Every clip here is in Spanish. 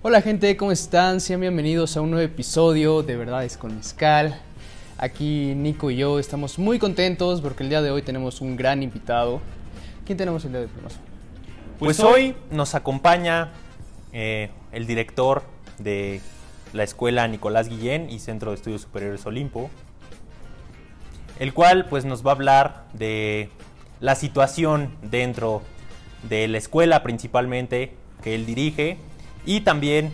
Hola gente, ¿cómo están? Sean bienvenidos a un nuevo episodio de Verdades con Mezcal. Aquí Nico y yo estamos muy contentos porque el día de hoy tenemos un gran invitado. ¿Quién tenemos el día de hoy? Primazo? Pues hoy nos acompaña eh, el director de la escuela Nicolás Guillén y Centro de Estudios Superiores Olimpo, el cual pues nos va a hablar de la situación dentro de la escuela principalmente que él dirige y también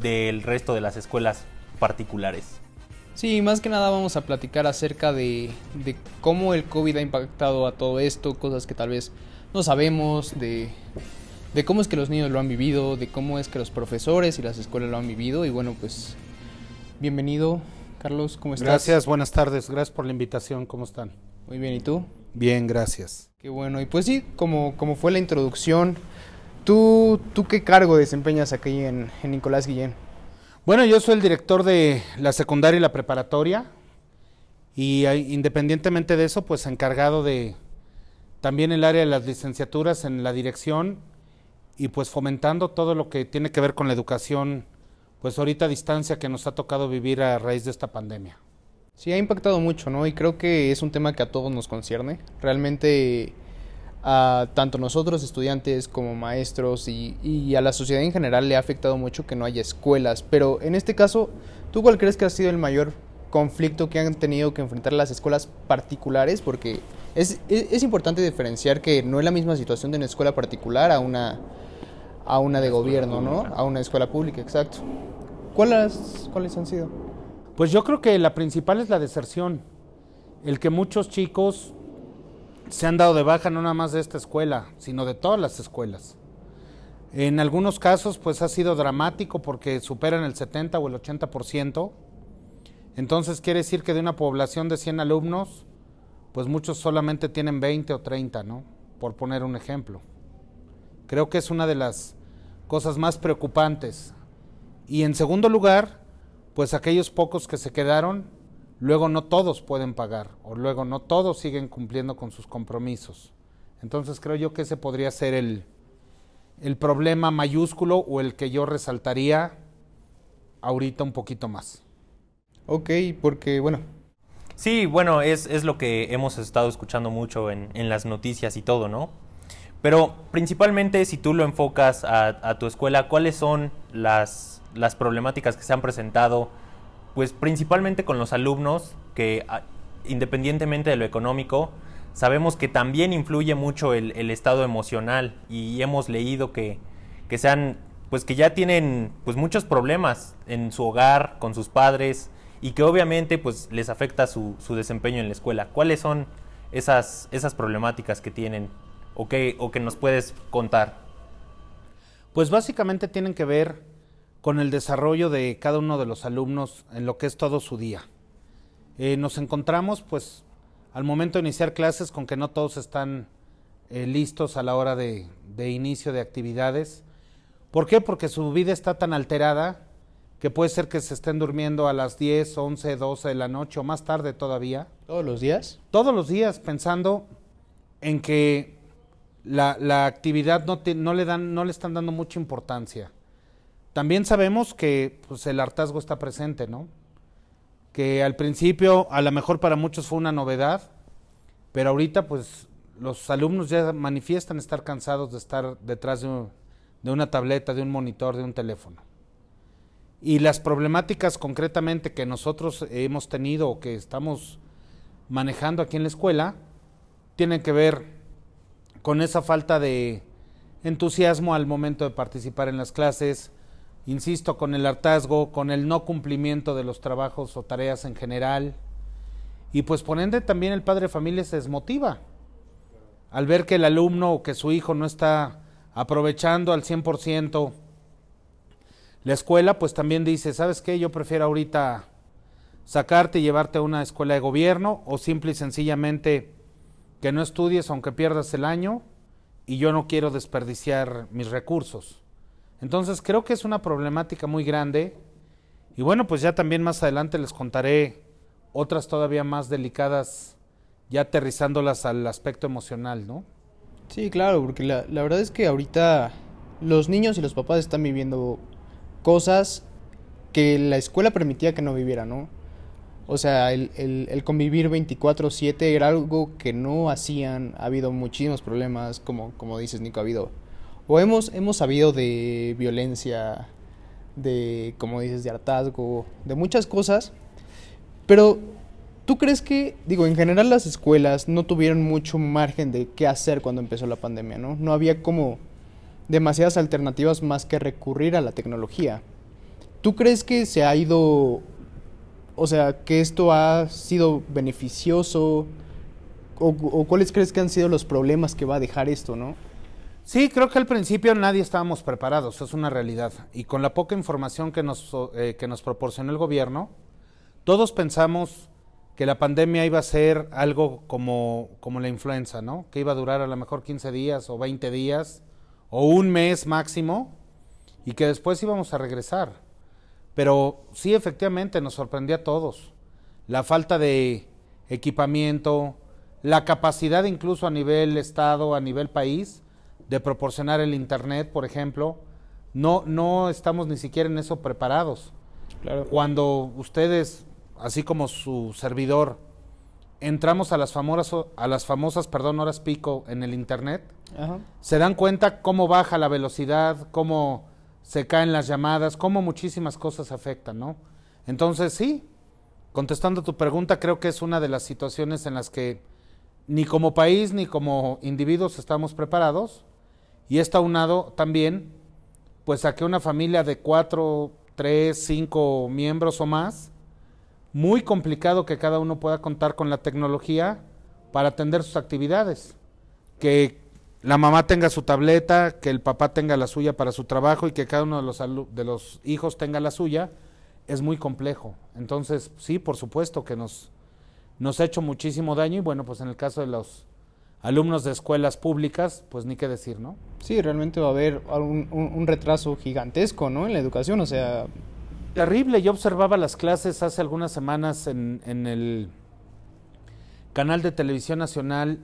del resto de las escuelas particulares. Sí, más que nada vamos a platicar acerca de, de cómo el COVID ha impactado a todo esto, cosas que tal vez no sabemos, de, de cómo es que los niños lo han vivido, de cómo es que los profesores y las escuelas lo han vivido. Y bueno, pues bienvenido, Carlos, ¿cómo estás? Gracias, buenas tardes, gracias por la invitación, ¿cómo están? Muy bien, ¿y tú? Bien, gracias. Qué bueno, y pues sí, como, como fue la introducción, ¿tú, ¿tú qué cargo desempeñas aquí en, en Nicolás Guillén? Bueno, yo soy el director de la secundaria y la preparatoria y independientemente de eso, pues encargado de también el área de las licenciaturas en la dirección y pues fomentando todo lo que tiene que ver con la educación, pues ahorita a distancia que nos ha tocado vivir a raíz de esta pandemia. Sí, ha impactado mucho, ¿no? Y creo que es un tema que a todos nos concierne. Realmente a tanto nosotros estudiantes como maestros y, y, a la sociedad en general le ha afectado mucho que no haya escuelas. Pero en este caso, ¿tú cuál crees que ha sido el mayor conflicto que han tenido que enfrentar las escuelas particulares? Porque es, es, es importante diferenciar que no es la misma situación de una escuela particular a una, a una de gobierno, ¿no? A una escuela pública, exacto. ¿Cuáles, ¿Cuáles han sido? Pues yo creo que la principal es la deserción. El que muchos chicos se han dado de baja no nada más de esta escuela, sino de todas las escuelas. En algunos casos pues ha sido dramático porque superan el 70 o el 80%. Entonces quiere decir que de una población de 100 alumnos, pues muchos solamente tienen 20 o 30, ¿no? Por poner un ejemplo. Creo que es una de las cosas más preocupantes. Y en segundo lugar, pues aquellos pocos que se quedaron, luego no todos pueden pagar o luego no todos siguen cumpliendo con sus compromisos. Entonces creo yo que ese podría ser el, el problema mayúsculo o el que yo resaltaría ahorita un poquito más. Ok, porque bueno. Sí, bueno, es, es lo que hemos estado escuchando mucho en, en, las noticias y todo, ¿no? Pero principalmente si tú lo enfocas a, a tu escuela, ¿cuáles son las, las problemáticas que se han presentado? Pues principalmente con los alumnos que independientemente de lo económico, sabemos que también influye mucho el, estado emocional y hemos leído que, que sean pues que ya tienen pues muchos problemas en su hogar, con sus padres y que obviamente pues les afecta su, su desempeño en la escuela. ¿Cuáles son esas, esas problemáticas que tienen o que, o que nos puedes contar? Pues básicamente tienen que ver con el desarrollo de cada uno de los alumnos en lo que es todo su día. Eh, nos encontramos pues al momento de iniciar clases con que no todos están eh, listos a la hora de, de, inicio de actividades. ¿Por qué? Porque su vida está tan alterada que puede ser que se estén durmiendo a las 10, 11, 12 de la noche o más tarde todavía. ¿Todos los días? Todos los días pensando en que la, la actividad no, te, no, le dan, no le están dando mucha importancia. También sabemos que pues, el hartazgo está presente, ¿no? Que al principio, a lo mejor para muchos fue una novedad, pero ahorita, pues, los alumnos ya manifiestan estar cansados de estar detrás de, de una tableta, de un monitor, de un teléfono. Y las problemáticas concretamente que nosotros hemos tenido o que estamos manejando aquí en la escuela tienen que ver con esa falta de entusiasmo al momento de participar en las clases, insisto, con el hartazgo, con el no cumplimiento de los trabajos o tareas en general. Y pues por ende también el padre de familia se desmotiva al ver que el alumno o que su hijo no está aprovechando al 100% la escuela, pues también dice, ¿sabes qué? Yo prefiero ahorita sacarte y llevarte a una escuela de gobierno o simple y sencillamente que no estudies aunque pierdas el año y yo no quiero desperdiciar mis recursos. Entonces creo que es una problemática muy grande y bueno, pues ya también más adelante les contaré otras todavía más delicadas, ya aterrizándolas al aspecto emocional, ¿no? Sí, claro, porque la, la verdad es que ahorita los niños y los papás están viviendo cosas que la escuela permitía que no viviera, ¿no? O sea, el, el, el convivir 24/7 era algo que no hacían, ha habido muchísimos problemas, como, como dices Nico, ha habido, o hemos, hemos sabido de violencia, de, como dices, de hartazgo, de muchas cosas, pero ¿tú crees que, digo, en general las escuelas no tuvieron mucho margen de qué hacer cuando empezó la pandemia, ¿no? No había como demasiadas alternativas más que recurrir a la tecnología. ¿Tú crees que se ha ido, o sea, que esto ha sido beneficioso? ¿O, o cuáles crees que han sido los problemas que va a dejar esto, no? Sí, creo que al principio nadie estábamos preparados, es una realidad. Y con la poca información que nos, eh, que nos proporcionó el gobierno, todos pensamos que la pandemia iba a ser algo como, como la influenza, ¿no? Que iba a durar a lo mejor 15 días o 20 días o un mes máximo y que después íbamos a regresar. Pero sí, efectivamente, nos sorprendió a todos. La falta de equipamiento, la capacidad incluso a nivel Estado, a nivel país, de proporcionar el Internet, por ejemplo. No, no estamos ni siquiera en eso preparados. Claro. Cuando ustedes, así como su servidor, entramos a las famosas, a las famosas perdón, horas pico en el Internet, Ajá. se dan cuenta cómo baja la velocidad, cómo se caen las llamadas, cómo muchísimas cosas afectan, ¿no? Entonces, sí, contestando tu pregunta, creo que es una de las situaciones en las que ni como país ni como individuos estamos preparados y está unado también, pues a que una familia de cuatro, tres, cinco miembros o más, muy complicado que cada uno pueda contar con la tecnología para atender sus actividades. Que la mamá tenga su tableta, que el papá tenga la suya para su trabajo y que cada uno de los, de los hijos tenga la suya, es muy complejo. Entonces, sí, por supuesto que nos, nos ha hecho muchísimo daño y bueno, pues en el caso de los alumnos de escuelas públicas, pues ni qué decir, ¿no? Sí, realmente va a haber un, un, un retraso gigantesco, ¿no? En la educación, o sea... Terrible, yo observaba las clases hace algunas semanas en, en el canal de televisión nacional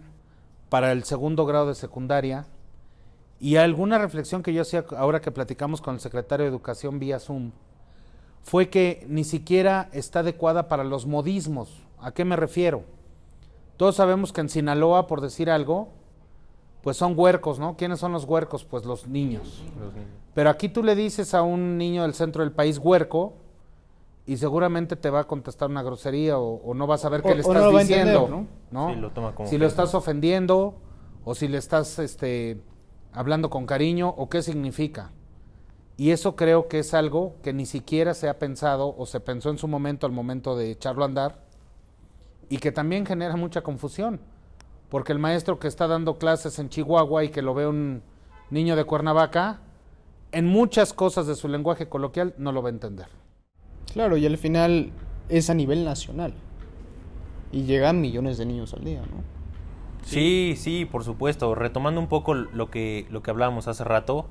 para el segundo grado de secundaria y alguna reflexión que yo hacía ahora que platicamos con el secretario de Educación vía Zoom fue que ni siquiera está adecuada para los modismos. ¿A qué me refiero? Todos sabemos que en Sinaloa, por decir algo, pues son huercos, ¿no? ¿Quiénes son los huercos? Pues los niños. Los niños. Pero aquí tú le dices a un niño del centro del país huerco y seguramente te va a contestar una grosería o, o no vas a ver qué O- le estás no lo va a diciendo, entender, ¿no? ¿no? Sí, lo toma como si lo estás ofendiendo o si le estás este, hablando con cariño o qué significa. Y eso creo que es algo que ni siquiera se ha pensado o se pensó en su momento al momento de echarlo a andar y que también genera mucha confusión. Porque el maestro que está dando clases en Chihuahua y que lo ve un niño de Cuernavaca, en muchas cosas de su lenguaje coloquial no lo va a entender. Claro, y al final es a nivel nacional. Y llegan millones de niños al día, ¿no? Sí, sí, por supuesto. Retomando un poco lo que, lo que hablábamos hace rato,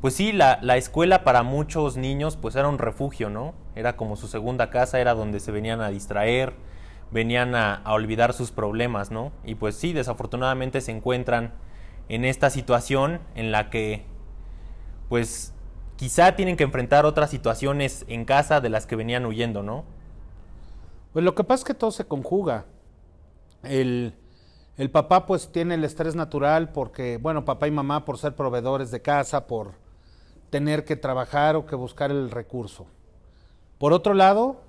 pues sí, la, la escuela para muchos niños pues era un refugio, ¿no? Era como su segunda casa, era donde se venían a distraer, venían a, olvidar sus problemas, ¿no? Y pues sí, desafortunadamente se encuentran en esta situación en la que pues quizá tienen que enfrentar otras situaciones en casa de las que venían huyendo, ¿no? Pues lo que pasa es que todo se conjuga. El, el papá pues tiene el estrés natural porque, bueno, papá y mamá por ser proveedores de casa, por tener que trabajar o que buscar el recurso. Por otro lado,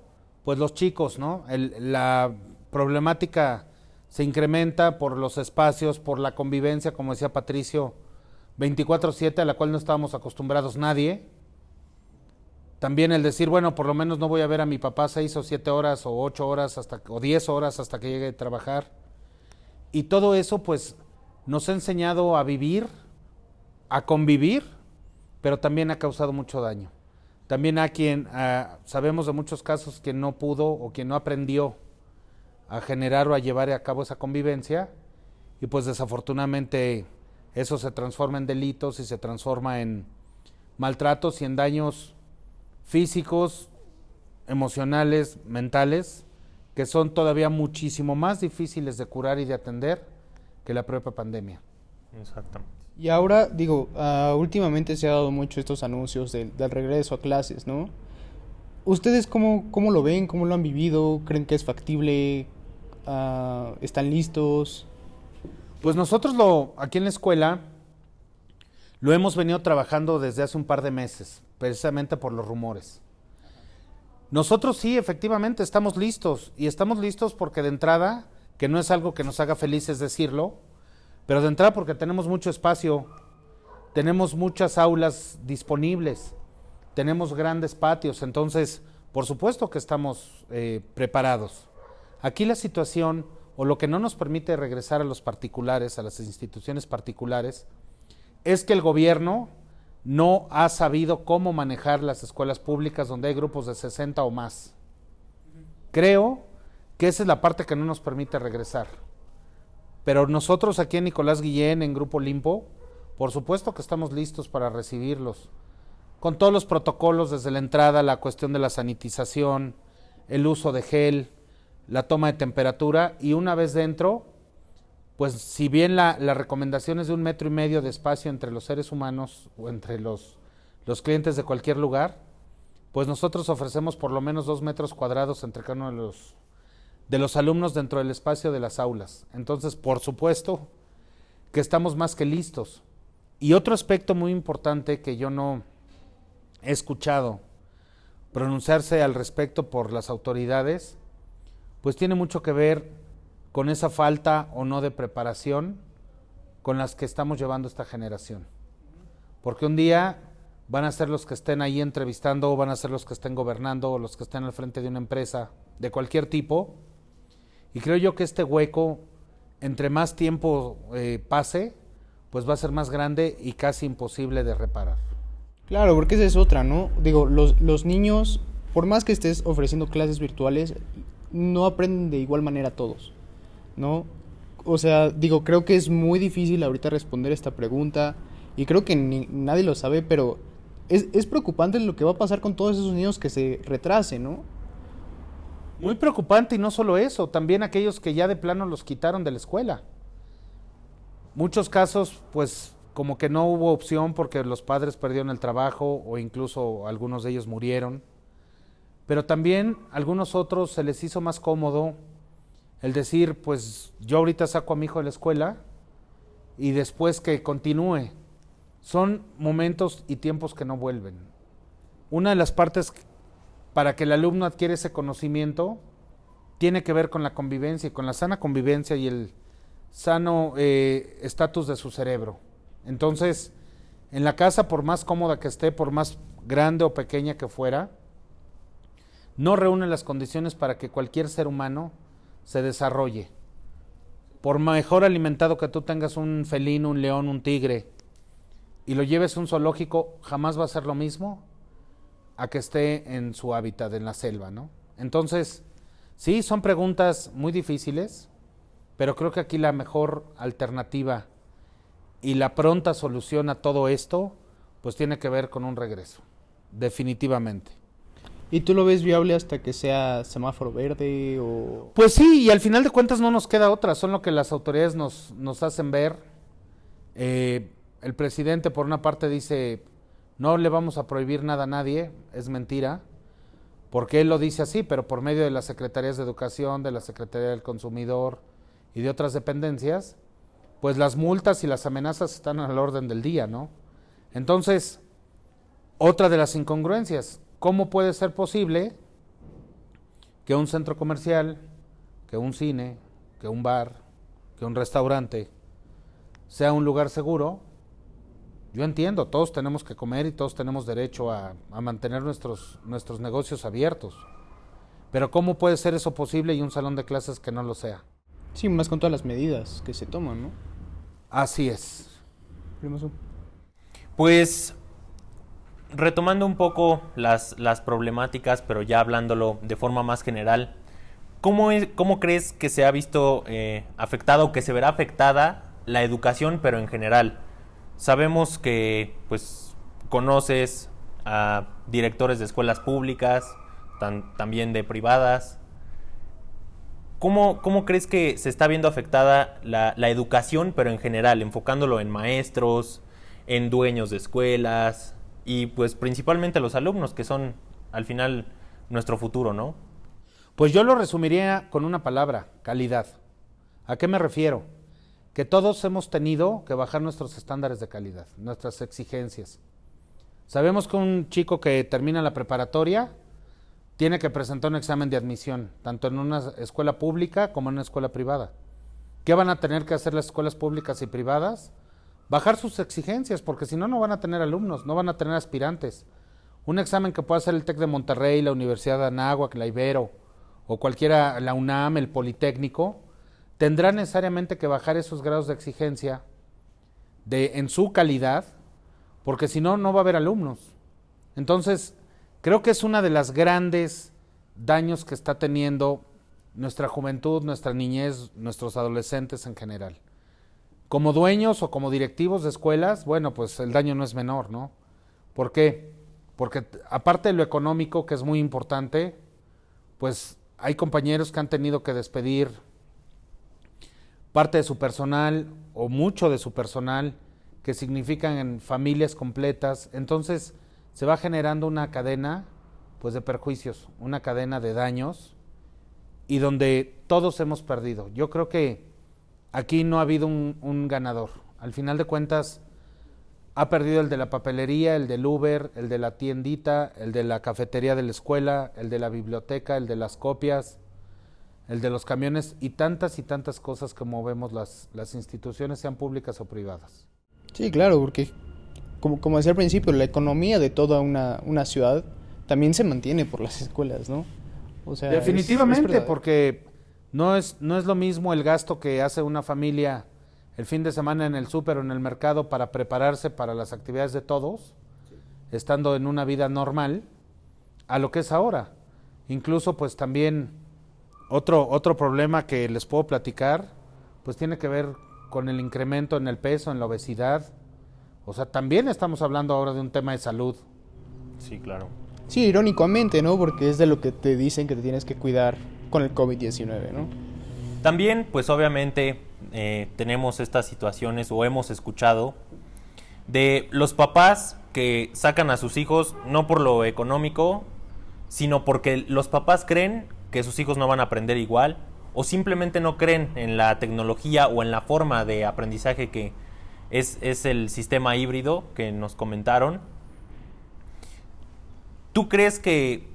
pues los chicos, ¿no? La problemática se incrementa por los espacios, por la convivencia, como decía Patricio, 24/7 a la cual no estábamos acostumbrados nadie. También el decir, bueno, por lo menos no voy a ver a mi papá seis o siete horas o ocho horas hasta, o diez horas hasta que llegue a trabajar. Y todo eso pues nos ha enseñado a vivir, a convivir, pero también ha causado mucho daño. También a quien, ah, sabemos de muchos casos quien no pudo o quien no aprendió a generar o a llevar a cabo esa convivencia y pues desafortunadamente eso se transforma en delitos y se transforma en maltratos y en daños físicos, emocionales, mentales, que son todavía muchísimo más difíciles de curar y de atender que la propia pandemia. Exactamente. Y ahora, digo, ah, últimamente se ha dado mucho estos anuncios del, regreso a clases, ¿no? ¿Ustedes cómo, cómo lo ven? ¿Cómo lo han vivido? ¿Creen que es factible? Ah, ¿Están listos? Pues nosotros lo, aquí en la escuela, lo hemos venido trabajando desde hace un par de meses, precisamente por los rumores. Nosotros sí, efectivamente, estamos listos. Y estamos listos porque de entrada, que no es algo que nos haga felices decirlo, pero de entrada porque tenemos mucho espacio, tenemos muchas aulas disponibles, tenemos grandes patios, entonces, por supuesto que estamos eh, preparados. Aquí la situación, o lo que no nos permite regresar a los particulares, a las instituciones particulares, es que el gobierno no ha sabido cómo manejar las escuelas públicas donde hay grupos de 60 o más. Creo que esa es la parte que no nos permite regresar. Pero nosotros aquí en Nicolás Guillén, en Grupo Limpo, por supuesto que estamos listos para recibirlos, con todos los protocolos desde la entrada, la cuestión de la sanitización, el uso de gel, la toma de temperatura y una vez dentro, pues si bien la, la recomendación es de un metro y medio de espacio entre los seres humanos o entre los, los clientes de cualquier lugar, pues nosotros ofrecemos por lo menos dos metros cuadrados entre cada uno de los de los alumnos dentro del espacio de las aulas. Entonces, por supuesto que estamos más que listos. Y otro aspecto muy importante que yo no he escuchado pronunciarse al respecto por las autoridades, pues tiene mucho que ver con esa falta o no de preparación con las que estamos llevando esta generación. Porque un día van a ser los que estén ahí entrevistando, o van a ser los que estén gobernando, o los que estén al frente de una empresa de cualquier tipo, y creo yo que este hueco, entre más tiempo eh, pase, pues va a ser más grande y casi imposible de reparar. Claro, porque esa es otra, ¿no? Digo, los, los niños, por más que estés ofreciendo clases virtuales, no aprenden de igual manera todos, ¿no? O sea, digo, creo que es muy difícil ahorita responder esta pregunta y creo que nadie lo sabe, pero es, es preocupante lo que va a pasar con todos esos niños que se retrasen, ¿no? Muy preocupante y no solo eso, también aquellos que ya de plano los quitaron de la escuela. Muchos casos, pues como que no hubo opción porque los padres perdieron el trabajo o incluso algunos de ellos murieron. Pero también algunos otros se les hizo más cómodo el decir, pues yo ahorita saco a mi hijo de la escuela y después que continúe. Son momentos y tiempos que no vuelven. Una de las partes para que el alumno adquiera ese conocimiento tiene que ver con la convivencia y con la sana convivencia y el sano eh, estatus de su cerebro. Entonces, en la casa, por más cómoda que esté, por más grande o pequeña que fuera, no reúne las condiciones para que cualquier ser humano se desarrolle. Por mejor alimentado que tú tengas un felino, un león, un tigre, y lo lleves a un zoológico, jamás va a ser lo mismo a que esté en su hábitat, en la selva, ¿no? Entonces, sí, son preguntas muy difíciles, pero creo que aquí la mejor alternativa y la pronta solución a todo esto, pues tiene que ver con un regreso, definitivamente. ¿Y tú lo ves viable hasta que sea semáforo verde o...? Pues sí, y al final de cuentas no nos queda otra, son lo que las autoridades nos, nos hacen ver. Eh, el presidente por una parte dice, no le vamos a prohibir nada a nadie, es mentira, porque él lo dice así, pero por medio de las Secretarías de Educación, de la Secretaría del Consumidor y de otras dependencias, pues las multas y las amenazas están al orden del día, ¿no? Entonces, otra de las incongruencias, ¿cómo puede ser posible que un centro comercial, que un cine, que un bar, que un restaurante sea un lugar seguro yo entiendo, todos tenemos que comer y todos tenemos derecho a, a, mantener nuestros, nuestros negocios abiertos. Pero ¿cómo puede ser eso posible y un salón de clases que no lo sea? Sí, más con todas las medidas que se toman, ¿no? Así es. Pues retomando un poco las, las problemáticas, pero ya hablándolo de forma más general, ¿cómo, es, cómo crees que se ha visto eh, afectado o que se verá afectada la educación, pero en general? Sabemos que pues conoces a directores de escuelas públicas, también de privadas. ¿cómo, ¿cómo crees que se está viendo afectada la, la educación, pero en general, enfocándolo en maestros, en dueños de escuelas y pues principalmente los alumnos, que son al final nuestro futuro, ¿no? Pues yo lo resumiría con una palabra, calidad. ¿A qué me refiero? Que todos hemos tenido que bajar nuestros estándares de calidad, nuestras exigencias. Sabemos que un chico que termina la preparatoria tiene que presentar un examen de admisión, tanto en una escuela pública como en una escuela privada. ¿Qué van a tener que hacer las escuelas públicas y privadas? Bajar sus exigencias, porque si no, no van a tener alumnos, no van a tener aspirantes. Un examen que pueda hacer el TEC de Monterrey, la Universidad de Anáhuac, la Ibero, o cualquiera, la UNAM, el Politécnico, tendrá necesariamente que bajar esos grados de exigencia de, en su calidad, porque si no, no va a haber alumnos. Entonces, creo que es una de las grandes daños que está teniendo nuestra juventud, nuestra niñez, nuestros adolescentes en general. Como dueños o como directivos de escuelas, bueno, pues el daño no es menor, ¿no? ¿Por qué? Porque aparte de lo económico, que es muy importante, pues hay compañeros que han tenido que despedir parte de su personal o mucho de su personal, que significan en familias completas. Entonces se va generando una cadena pues de perjuicios, una cadena de daños y donde todos hemos perdido. Yo creo que aquí no ha habido un, un ganador. Al final de cuentas, ha perdido el de la papelería, el del Uber, el de la tiendita, el de la cafetería de la escuela, el de la biblioteca, el de las copias, el de los camiones y tantas y tantas cosas que movemos las, las instituciones, sean públicas o privadas. Sí, claro, porque como, como decía al principio, la economía de toda una, una ciudad también se mantiene por las escuelas, ¿no? O sea, Definitivamente, porque no es, no es lo mismo el gasto que hace una familia el fin de semana en el súper o en el mercado para prepararse para las actividades de todos, estando en una vida normal, a lo que es ahora. Incluso pues también otro, otro problema que les puedo platicar, pues tiene que ver con el incremento en el peso, en la obesidad. O sea, también estamos hablando ahora de un tema de salud. Sí, claro. Sí, irónicamente, ¿no? Porque es de lo que te dicen que te tienes que cuidar con el COVID-19, ¿no? También, pues obviamente, eh, tenemos estas situaciones o hemos escuchado de los papás que sacan a sus hijos no por lo económico, sino porque los papás creen que sus hijos no van a aprender igual o simplemente no creen en la tecnología o en la forma de aprendizaje que es, es el sistema híbrido que nos comentaron. ¿Tú crees que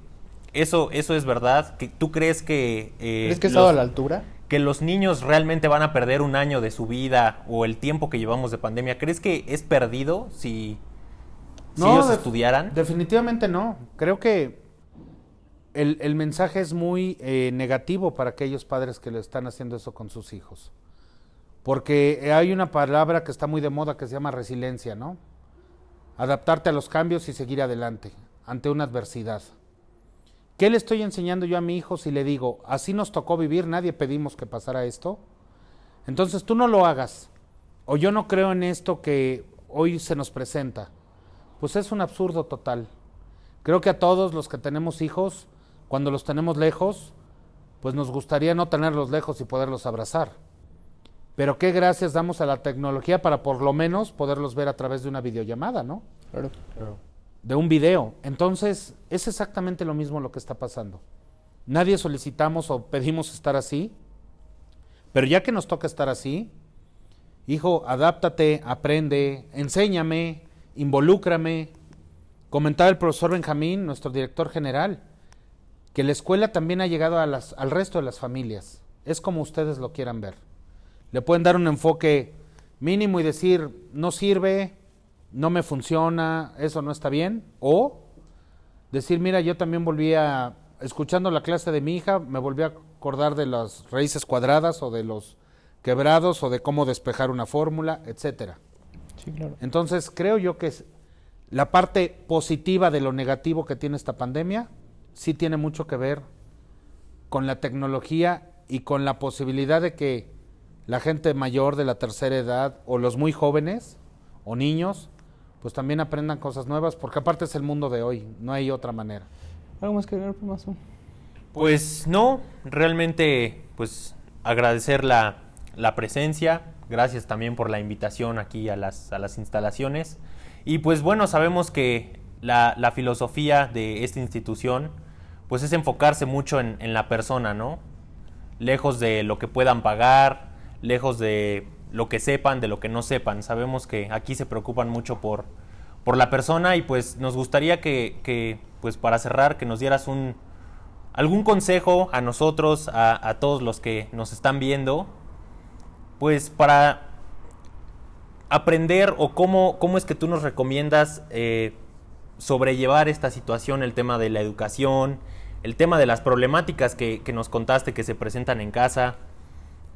eso, eso es verdad? ¿Que, ¿Tú crees que... Eh, ¿Crees que estado a la altura? que los niños realmente van a perder un año de su vida o el tiempo que llevamos de pandemia, ¿crees que es perdido si, ellos estudiaran? Definitivamente no. Creo que el, mensaje es muy eh, negativo para aquellos padres que le están haciendo eso con sus hijos. Porque hay una palabra que está muy de moda que se llama resiliencia, ¿no? Adaptarte a los cambios y seguir adelante ante una adversidad. ¿Qué le estoy enseñando yo a mi hijo si le digo, así nos tocó vivir, nadie pedimos que pasara esto? Entonces tú no lo hagas, o yo no creo en esto que hoy se nos presenta. Pues es un absurdo total. Creo que a todos los que tenemos hijos, cuando los tenemos lejos, pues nos gustaría no tenerlos lejos y poderlos abrazar. Pero qué gracias damos a la tecnología para por lo menos poderlos ver a través de una videollamada, ¿no? Claro, claro de un video. Entonces, es exactamente lo mismo lo que está pasando. Nadie solicitamos o pedimos estar así, pero ya que nos toca estar así, hijo, adáptate, aprende, enséñame, involúcrame. Comentaba el profesor Benjamín, nuestro director general, que la escuela también ha llegado a las, al resto de las familias. Es como ustedes lo quieran ver. Le pueden dar un enfoque mínimo y decir, no sirve, no me funciona, eso no está bien. O decir, mira, yo también volví a, escuchando la clase de mi hija, me volví a acordar de las raíces cuadradas o de los quebrados o de cómo despejar una fórmula, etcétera. Sí, claro. Entonces, creo yo que la parte positiva de lo negativo que tiene esta pandemia sí tiene mucho que ver con la tecnología y con la posibilidad de que la gente mayor de la tercera edad o los muy jóvenes o niños pues también aprendan cosas nuevas, porque aparte es el mundo de hoy, no hay otra manera. ¿Algo más que agregar, Mazo? Pues no, realmente pues agradecer la, la presencia, gracias también por la invitación aquí a las, a las instalaciones. Y pues bueno, sabemos que la, la filosofía de esta institución pues es enfocarse mucho en, en la persona, ¿no? Lejos de lo que puedan pagar, lejos de lo que sepan, de lo que no sepan. Sabemos que aquí se preocupan mucho por, por la persona y pues nos gustaría que, que, pues para cerrar, que nos dieras un, algún consejo a nosotros, a, a todos los que nos están viendo, pues para aprender o cómo, cómo es que tú nos recomiendas eh, sobrellevar esta situación, el tema de la educación, el tema de las problemáticas que, que nos contaste que se presentan en casa.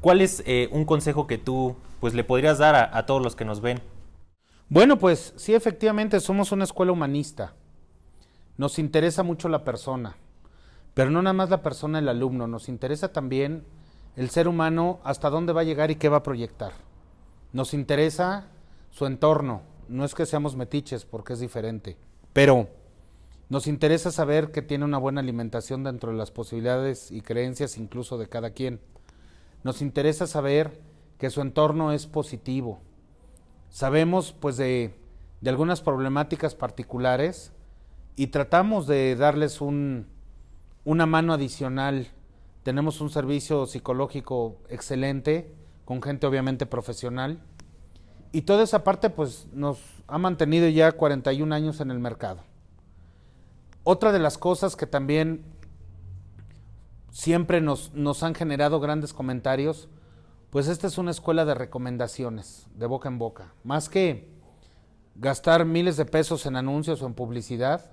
¿Cuál es eh, un consejo que tú pues, le podrías dar a, a todos los que nos ven? Bueno, pues sí, efectivamente somos una escuela humanista. Nos interesa mucho la persona, pero no nada más la persona, el alumno, nos interesa también el ser humano hasta dónde va a llegar y qué va a proyectar. Nos interesa su entorno, no es que seamos metiches porque es diferente, pero nos interesa saber que tiene una buena alimentación dentro de las posibilidades y creencias incluso de cada quien. Nos interesa saber que su entorno es positivo. Sabemos pues de, de algunas problemáticas particulares y tratamos de darles un, una mano adicional. Tenemos un servicio psicológico excelente, con gente obviamente profesional. Y toda esa parte pues nos ha mantenido ya 41 años en el mercado. Otra de las cosas que también siempre nos, han generado grandes comentarios, pues esta es una escuela de recomendaciones, de boca en boca. Más que gastar miles de pesos en anuncios o en publicidad,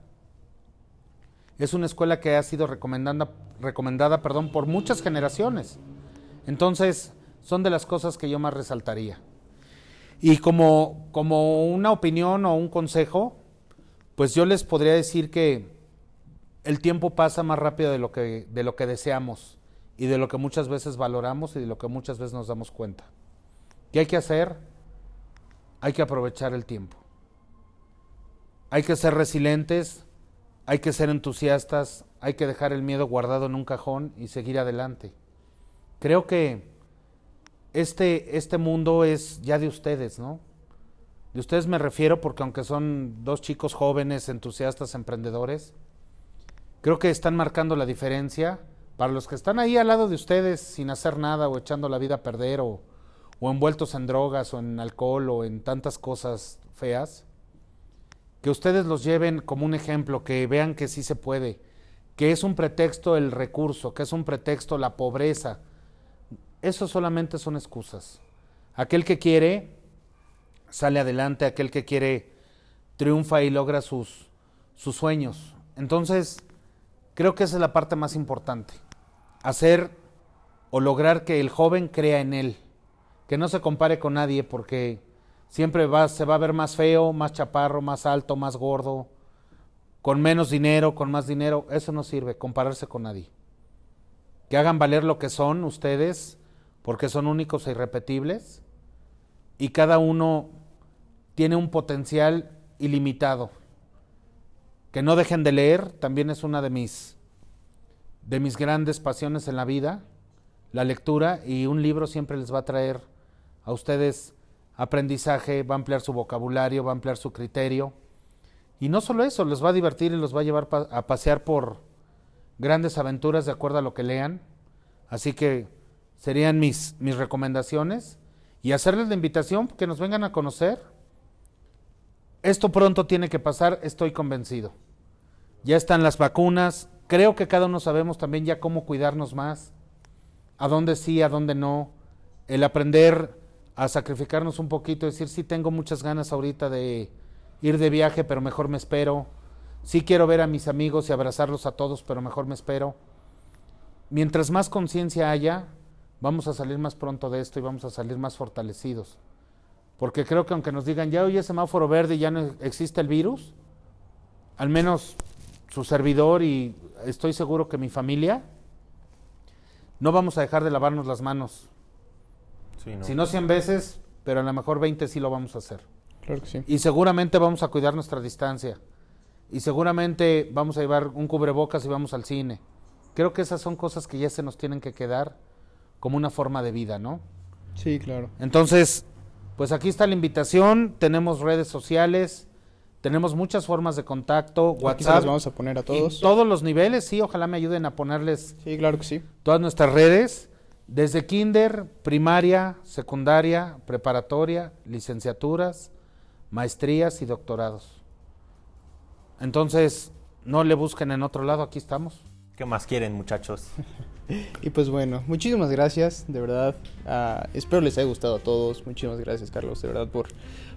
es una escuela que ha sido recomendada, recomendada perdón, por muchas generaciones. Entonces, son de las cosas que yo más resaltaría. Y como, como una opinión o un consejo, pues yo les podría decir que el tiempo pasa más rápido de lo que, de lo que deseamos y de lo que muchas veces valoramos y de lo que muchas veces nos damos cuenta. ¿Qué hay que hacer? Hay que aprovechar el tiempo. Hay que ser resilientes, hay que ser entusiastas, hay que dejar el miedo guardado en un cajón y seguir adelante. Creo que este, este mundo es ya de ustedes, ¿no? De ustedes me refiero porque aunque son dos chicos jóvenes, entusiastas, emprendedores, creo que están marcando la diferencia para los que están ahí al lado de ustedes sin hacer nada o echando la vida a perder o, o envueltos en drogas o en alcohol o en tantas cosas feas, que ustedes los lleven como un ejemplo, que vean que sí se puede, que es un pretexto el recurso, que es un pretexto la pobreza. Eso solamente son excusas. Aquel que quiere sale adelante, aquel que quiere triunfa y logra sus, sus sueños. Entonces, Creo que esa es la parte más importante. Hacer o lograr que el joven crea en él. Que no se compare con nadie porque siempre va, se va a ver más feo, más chaparro, más alto, más gordo, con menos dinero, con más dinero. Eso no sirve, compararse con nadie. Que hagan valer lo que son ustedes porque son únicos e irrepetibles y cada uno tiene un potencial ilimitado que no dejen de leer, también es una de mis, de mis grandes pasiones en la vida, la lectura, y un libro siempre les va a traer a ustedes aprendizaje, va a ampliar su vocabulario, va a ampliar su criterio. Y no solo eso, les va a divertir y los va a llevar a pasear por grandes aventuras de acuerdo a lo que lean. Así que serían mis, mis recomendaciones y hacerles la invitación que nos vengan a conocer esto pronto tiene que pasar, estoy convencido. Ya están las vacunas, creo que cada uno sabemos también ya cómo cuidarnos más, a dónde sí, a dónde no, el aprender a sacrificarnos un poquito, decir, sí tengo muchas ganas ahorita de ir de viaje, pero mejor me espero, sí quiero ver a mis amigos y abrazarlos a todos, pero mejor me espero. Mientras más conciencia haya, vamos a salir más pronto de esto y vamos a salir más fortalecidos. Porque creo que aunque nos digan, ya hoy es semáforo verde y ya no existe el virus, al menos su servidor y estoy seguro que mi familia, no vamos a dejar de lavarnos las manos. Sí, no. Si no 100 veces, pero a lo mejor 20 sí lo vamos a hacer. Claro que sí. Y seguramente vamos a cuidar nuestra distancia. Y seguramente vamos a llevar un cubrebocas y vamos al cine. creo que esas son cosas que ya se nos tienen que quedar como una forma de vida, ¿no? Sí, claro. Entonces, pues aquí está la invitación, tenemos redes sociales, tenemos muchas formas de contacto, Aquí se WhatsApp. las vamos a poner a y todos. todos los niveles, sí, ojalá me ayuden a ponerles Sí, claro que sí. todas nuestras redes, desde kinder, primaria, secundaria, preparatoria, licenciaturas, maestrías y doctorados. Entonces, no le busquen en otro lado, aquí estamos. ¿Qué más quieren, muchachos? Y pues bueno, muchísimas gracias, de verdad. ah, espero les haya gustado a todos. Muchísimas gracias, Carlos, de verdad, por,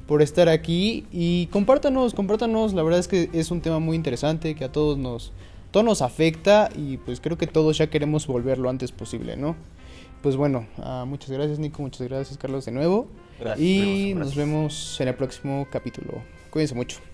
por estar aquí. Y compártanos, compártanos. La verdad es que es un tema muy interesante que a todos nos, todo nos afecta y pues creo que todos ya queremos volver lo antes posible, ¿no? Pues bueno, ah, muchas gracias, Nico. Muchas gracias, Carlos, de nuevo. Gracias, y nos vemos en el próximo capítulo. Cuídense mucho.